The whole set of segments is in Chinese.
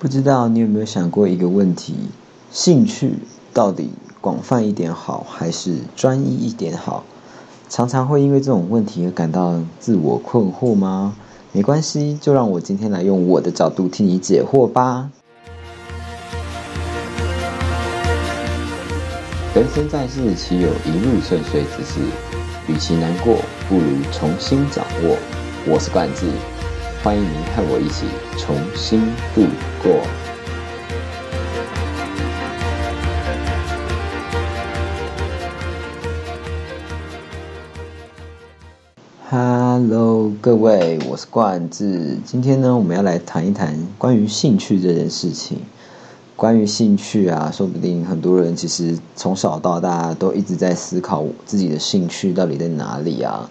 不知道你有没有想过一个问题：兴趣到底广泛一点好，还是专一一点好？常常会因为这种问题而感到自我困惑吗？没关系，就让我今天来用我的角度替你解惑吧。人生在世，岂有一路顺遂之事？与其难过，不如重新掌握。我是冠志。欢迎您和我一起重新度过。Hello，各位，我是冠志。今天呢，我们要来谈一谈关于兴趣这件事情。关于兴趣啊，说不定很多人其实从小到大都一直在思考自己的兴趣到底在哪里啊。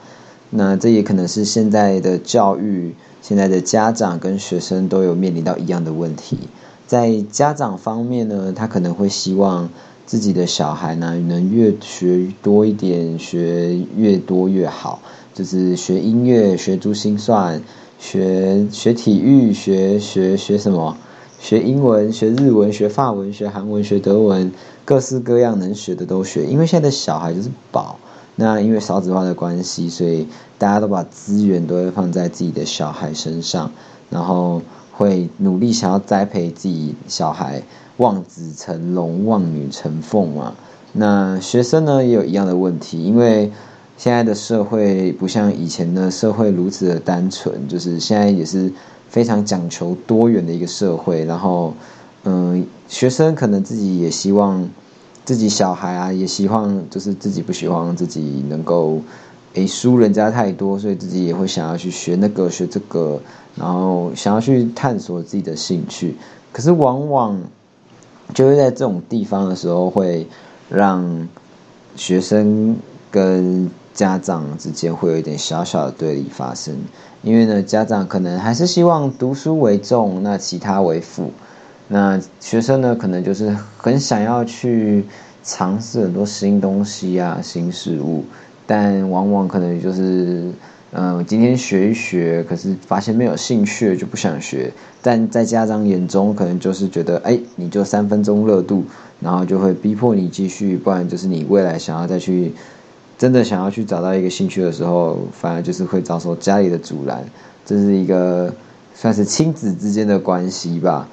那这也可能是现在的教育。现在的家长跟学生都有面临到一样的问题，在家长方面呢，他可能会希望自己的小孩呢能越学多一点，学越多越好，就是学音乐、学珠心算、学学体育、学学学什么，学英文、学日文、学法文、学韩文、学德文，各式各样能学的都学，因为现在的小孩就是宝。那因为少子化的关系，所以大家都把资源都会放在自己的小孩身上，然后会努力想要栽培自己小孩，望子成龙，望女成凤嘛。那学生呢也有一样的问题，因为现在的社会不像以前的社会如此的单纯，就是现在也是非常讲求多元的一个社会。然后，嗯，学生可能自己也希望。自己小孩啊，也希望就是自己不希望自己能够，诶输人家太多，所以自己也会想要去学那个学这个，然后想要去探索自己的兴趣。可是往往就会在这种地方的时候，会让学生跟家长之间会有一点小小的对立发生。因为呢，家长可能还是希望读书为重，那其他为辅。那学生呢，可能就是很想要去尝试很多新东西啊、新事物，但往往可能就是，嗯，今天学一学，可是发现没有兴趣就不想学。但在家长眼中，可能就是觉得，哎，你就三分钟热度，然后就会逼迫你继续，不然就是你未来想要再去真的想要去找到一个兴趣的时候，反而就是会遭受家里的阻拦。这是一个算是亲子之间的关系吧。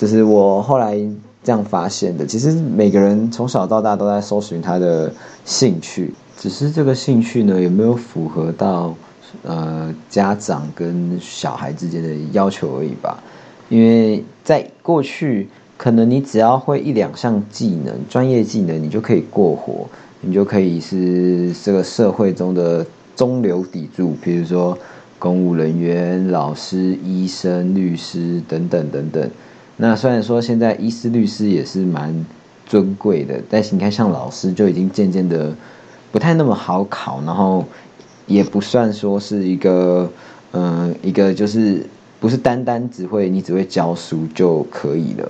就是我后来这样发现的。其实每个人从小到大都在搜寻他的兴趣，只是这个兴趣呢有没有符合到呃家长跟小孩之间的要求而已吧。因为在过去，可能你只要会一两项技能、专业技能，你就可以过活，你就可以是这个社会中的中流砥柱，比如说公务人员、老师、医生、律师等等等等。那虽然说现在医师、律师也是蛮尊贵的，但是你看，像老师就已经渐渐的不太那么好考，然后也不算说是一个，嗯，一个就是不是单单只会你只会教书就可以了，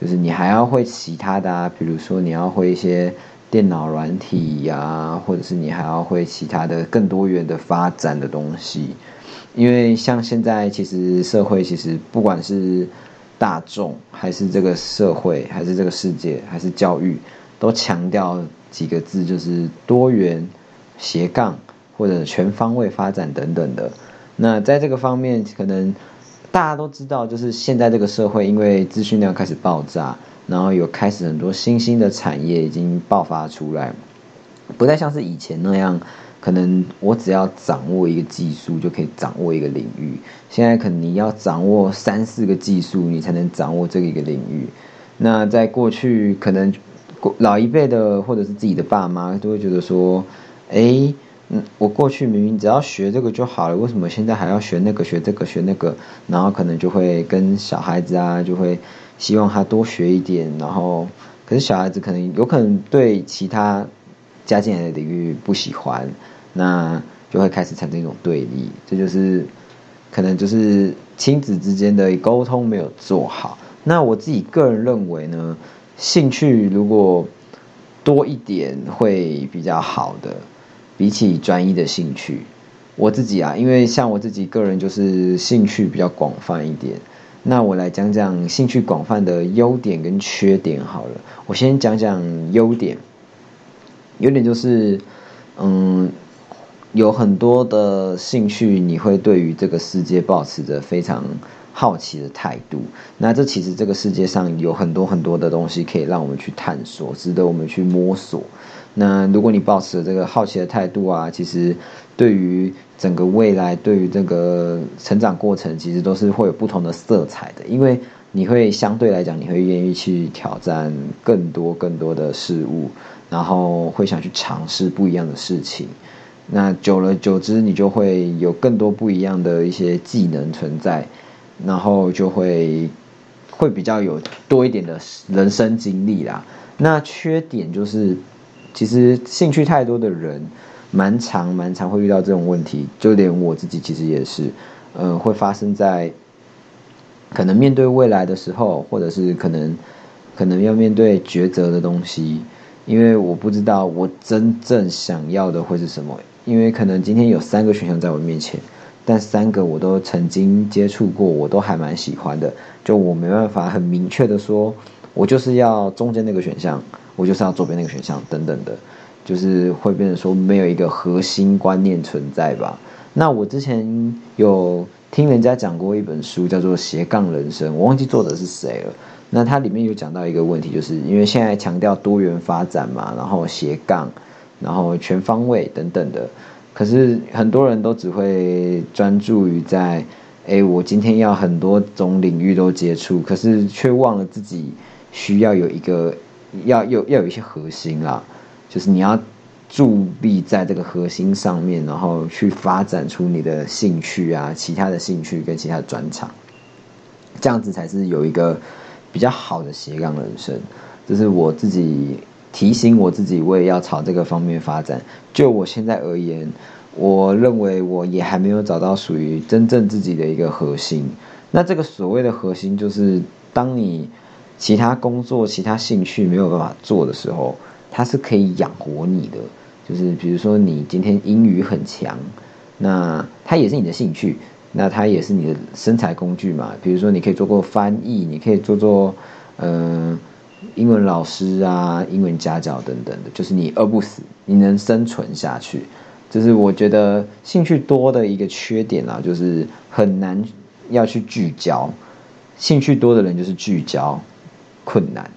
就是你还要会其他的啊，比如说你要会一些电脑软体呀，或者是你还要会其他的更多元的发展的东西，因为像现在其实社会其实不管是大众还是这个社会，还是这个世界，还是教育，都强调几个字，就是多元、斜杠或者全方位发展等等的。那在这个方面，可能大家都知道，就是现在这个社会，因为资讯量开始爆炸，然后有开始很多新兴的产业已经爆发出来，不再像是以前那样。可能我只要掌握一个技术就可以掌握一个领域，现在可能你要掌握三四个技术，你才能掌握这一个领域。那在过去，可能老一辈的或者是自己的爸妈都会觉得说：“哎，嗯，我过去明明只要学这个就好了，为什么现在还要学那个、学这个、学那个？”然后可能就会跟小孩子啊，就会希望他多学一点。然后，可是小孩子可能有可能对其他加进来的领域不喜欢。那就会开始产生一种对立，这就是可能就是亲子之间的沟通没有做好。那我自己个人认为呢，兴趣如果多一点会比较好的，比起专一的兴趣。我自己啊，因为像我自己个人就是兴趣比较广泛一点，那我来讲讲兴趣广泛的优点跟缺点好了。我先讲讲优点，优点就是，嗯，有很多的兴趣，你会对于这个世界保持着非常好奇的态度。那这其实这个世界上有很多很多的东西可以让我们去探索，值得我们去摸索。那如果你保持这个好奇的态度啊，其实对于整个未来，对于这个成长过程，其实都是会有不同的色彩的。因为你会相对来讲，你会愿意去挑战更多更多的事物，然后会想去尝试不一样的事情。那久了久之，你就会有更多不一样的一些技能存在，然后就会会比较有多一点的人生经历啦。那缺点就是。其实兴趣太多的人，蛮常蛮常会遇到这种问题，就连我自己其实也是，嗯，会发生在可能面对未来的时候，或者是可能可能要面对抉择的东西，因为我不知道我真正想要的会是什么，因为可能今天有三个选项在我面前，但三个我都曾经接触过，我都还蛮喜欢的，就我没办法很明确的说，我就是要中间那个选项。我就是要左边那个选项，等等的，就是会变成说没有一个核心观念存在吧。那我之前有听人家讲过一本书，叫做《斜杠人生》，我忘记作者是谁了。那它里面有讲到一个问题，就是因为现在强调多元发展嘛，然后斜杠，然后全方位等等的。可是很多人都只会专注于在，哎，我今天要很多种领域都接触，可是却忘了自己需要有一个。要有要有一些核心啦，就是你要伫立在这个核心上面，然后去发展出你的兴趣啊，其他的兴趣跟其他的专长，这样子才是有一个比较好的斜杠人生。这是我自己提醒我自己，我也要朝这个方面发展。就我现在而言，我认为我也还没有找到属于真正自己的一个核心。那这个所谓的核心，就是当你。其他工作、其他兴趣没有办法做的时候，它是可以养活你的。就是比如说，你今天英语很强，那它也是你的兴趣，那它也是你的生财工具嘛。比如说，你可以做过翻译，你可以做做呃英文老师啊、英文家教等等的，就是你饿不死，你能生存下去。这是我觉得兴趣多的一个缺点啊，就是很难要去聚焦。兴趣多的人就是聚焦。困难，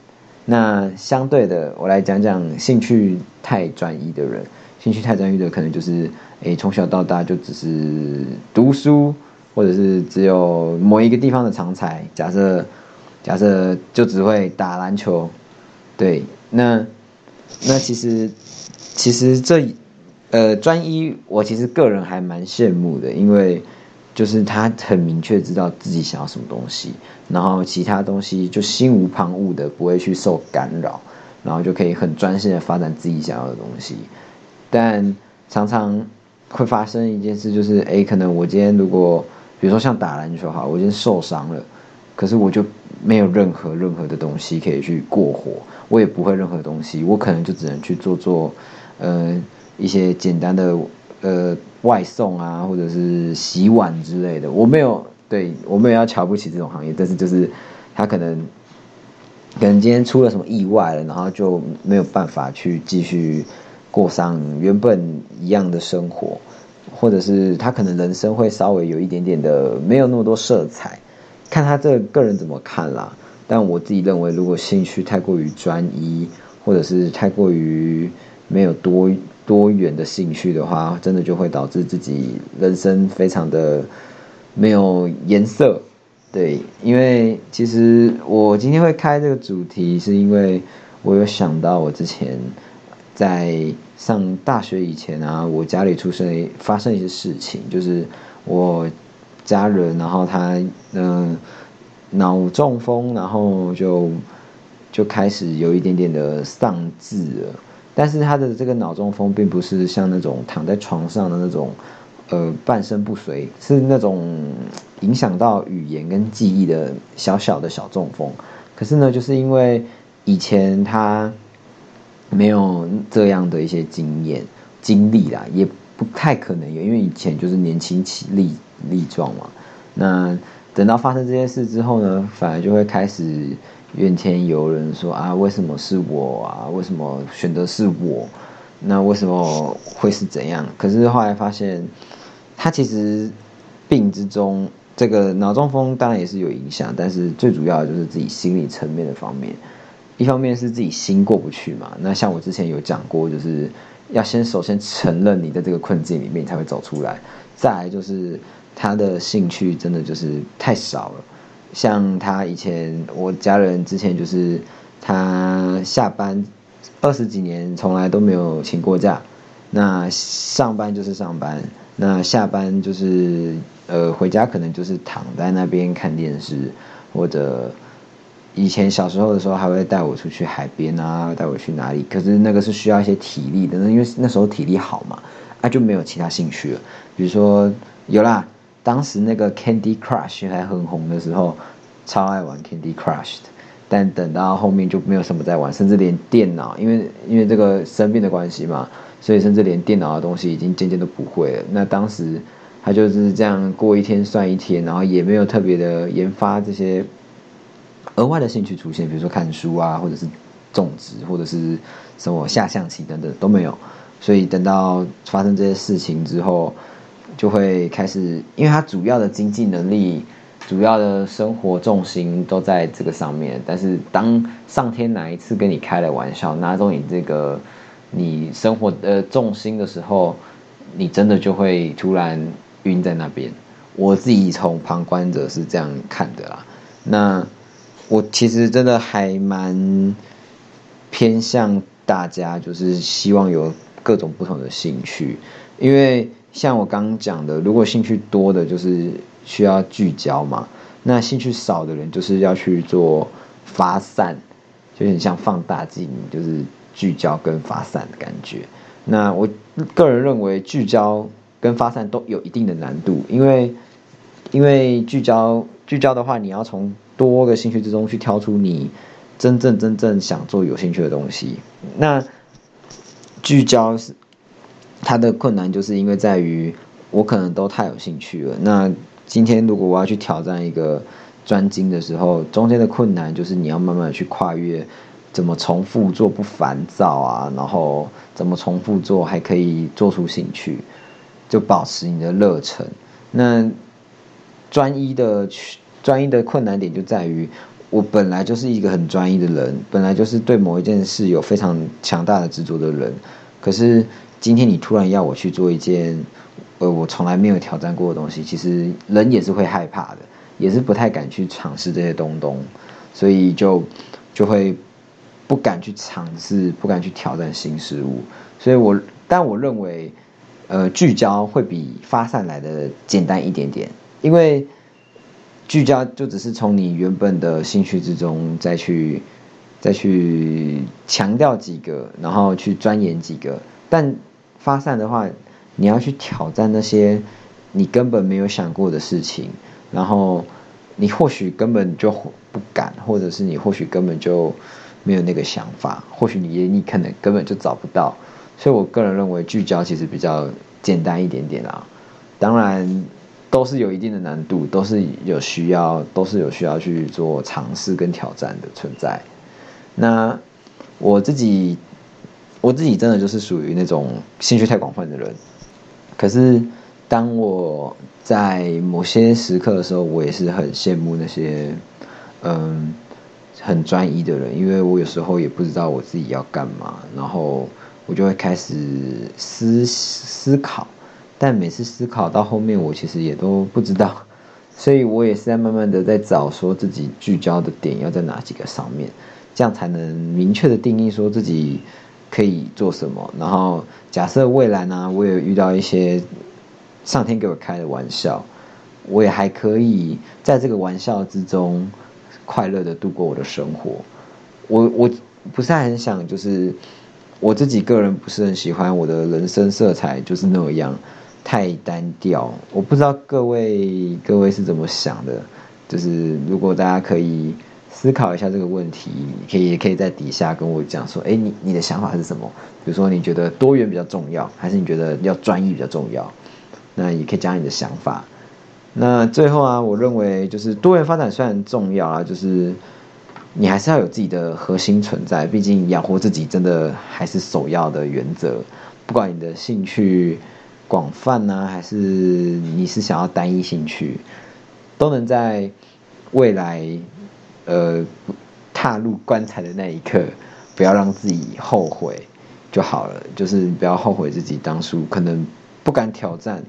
那相对的，我来讲讲兴趣太专一的人。兴趣太专一的，可能就是，诶，从小到大就只是读书，或者是只有某一个地方的长才。假设，假设就只会打篮球，对，那，那其实，其实这，呃，专一，我其实个人还蛮羡慕的，因为。就是他很明确知道自己想要什么东西，然后其他东西就心无旁骛的不会去受干扰，然后就可以很专心的发展自己想要的东西。但常常会发生一件事，就是哎，可能我今天如果比如说像打篮球哈，我今天受伤了，可是我就没有任何任何的东西可以去过活，我也不会任何东西，我可能就只能去做做呃一些简单的。呃，外送啊，或者是洗碗之类的，我没有对我没有要瞧不起这种行业，但是就是他可能可能今天出了什么意外了，然后就没有办法去继续过上原本一样的生活，或者是他可能人生会稍微有一点点的没有那么多色彩，看他这个人怎么看啦。但我自己认为，如果兴趣太过于专一，或者是太过于没有多。多元的兴趣的话，真的就会导致自己人生非常的没有颜色。对，因为其实我今天会开这个主题，是因为我有想到我之前在上大学以前啊，我家里出生发生一些事情，就是我家人，然后他嗯脑中风，然后就就开始有一点点的丧志了。但是他的这个脑中风并不是像那种躺在床上的那种，呃，半身不遂，是那种影响到语言跟记忆的小小的小中风。可是呢，就是因为以前他没有这样的一些经验经历啦，也不太可能有，因为以前就是年轻起力力壮嘛。那等到发生这件事之后呢，反而就会开始怨天尤人，说啊，为什么是我啊？为什么选择是我？那为什么会是怎样？可是后来发现，他其实病之中，这个脑中风当然也是有影响，但是最主要的就是自己心理层面的方面。一方面是自己心过不去嘛。那像我之前有讲过，就是要先首先承认你在这个困境里面，你才会走出来。再来就是他的兴趣真的就是太少了。像他以前，我家人之前就是他下班。二十几年从来都没有请过假，那上班就是上班，那下班就是呃回家可能就是躺在那边看电视，或者以前小时候的时候还会带我出去海边啊，带我去哪里？可是那个是需要一些体力的，那因为那时候体力好嘛，啊就没有其他兴趣了。比如说有啦，当时那个 Candy Crush 还很红的时候，超爱玩 Candy Crush 的。但等到后面就没有什么在玩，甚至连电脑，因为因为这个生病的关系嘛，所以甚至连电脑的东西已经渐渐都不会了。那当时他就是这样过一天算一天，然后也没有特别的研发这些额外的兴趣出现，比如说看书啊，或者是种植，或者是什么下象棋等等都没有。所以等到发生这些事情之后，就会开始，因为他主要的经济能力。主要的生活重心都在这个上面，但是当上天哪一次跟你开了玩笑，拿走你这个你生活的重心的时候，你真的就会突然晕在那边。我自己从旁观者是这样看的啦。那我其实真的还蛮偏向大家，就是希望有各种不同的兴趣，因为像我刚刚讲的，如果兴趣多的，就是。需要聚焦嘛？那兴趣少的人就是要去做发散，就很像放大镜，就是聚焦跟发散的感觉。那我个人认为聚焦跟发散都有一定的难度，因为因为聚焦聚焦的话，你要从多个兴趣之中去挑出你真正真正想做有兴趣的东西。那聚焦是它的困难，就是因为在于我可能都太有兴趣了。那今天如果我要去挑战一个专精的时候，中间的困难就是你要慢慢的去跨越，怎么重复做不烦躁啊，然后怎么重复做还可以做出兴趣，就保持你的热忱。那专一的专一的困难点就在于，我本来就是一个很专一的人，本来就是对某一件事有非常强大的执着的人，可是今天你突然要我去做一件。呃，我从来没有挑战过的东西，其实人也是会害怕的，也是不太敢去尝试这些东东，所以就就会不敢去尝试，不敢去挑战新事物。所以我但我认为，呃，聚焦会比发散来的简单一点点，因为聚焦就只是从你原本的兴趣之中再去再去强调几个，然后去钻研几个，但发散的话。你要去挑战那些你根本没有想过的事情，然后你或许根本就不敢，或者是你或许根本就没有那个想法，或许你你可能根本就找不到。所以我个人认为聚焦其实比较简单一点点啦，当然都是有一定的难度，都是有需要，都是有需要去做尝试跟挑战的存在。那我自己我自己真的就是属于那种兴趣太广泛的人。可是，当我在某些时刻的时候，我也是很羡慕那些，嗯，很专一的人，因为我有时候也不知道我自己要干嘛，然后我就会开始思思考，但每次思考到后面，我其实也都不知道，所以我也是在慢慢的在找，说自己聚焦的点要在哪几个上面，这样才能明确的定义说自己。可以做什么？然后假设未来呢，我也遇到一些上天给我开的玩笑，我也还可以在这个玩笑之中快乐的度过我的生活。我我不是很想，就是我自己个人不是很喜欢我的人生色彩就是那样太单调。我不知道各位各位是怎么想的，就是如果大家可以。思考一下这个问题，可以可以在底下跟我讲说，哎，你你的想法是什么？比如说你觉得多元比较重要，还是你觉得要专一比较重要？那也可以讲你的想法。那最后啊，我认为就是多元发展虽然重要啊，就是你还是要有自己的核心存在，毕竟养活自己真的还是首要的原则。不管你的兴趣广泛呢，还是你是想要单一兴趣，都能在未来呃踏入棺材的那一刻，不要让自己后悔就好了。就是不要后悔自己当初可能不敢挑战。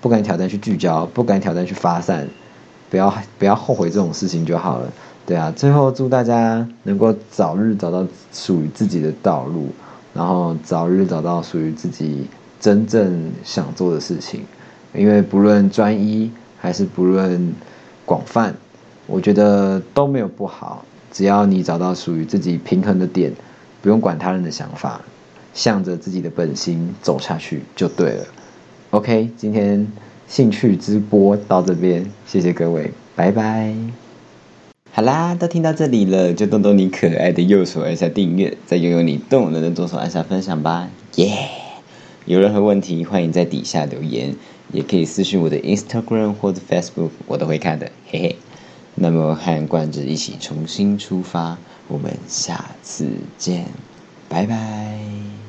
不敢挑战去聚焦，不敢挑战去发散，不要不要后悔这种事情就好了。对啊，最后祝大家能够早日找到属于自己的道路，然后早日找到属于自己真正想做的事情。因为不论专一还是不论广泛，我觉得都没有不好。只要你找到属于自己平衡的点，不用管他人的想法，向着自己的本心走下去就对了。OK，今天兴趣直播到这边，谢谢各位，拜拜。好啦，都听到这里了，就动动你可爱的右手按下订阅，再拥有你动人的左手按下分享吧，耶！有任何问题，欢迎在底下留言，也可以私信我的 Instagram 或者 Facebook，我都会看的，嘿嘿。那么和冠子一起重新出发，我们下次见，拜拜。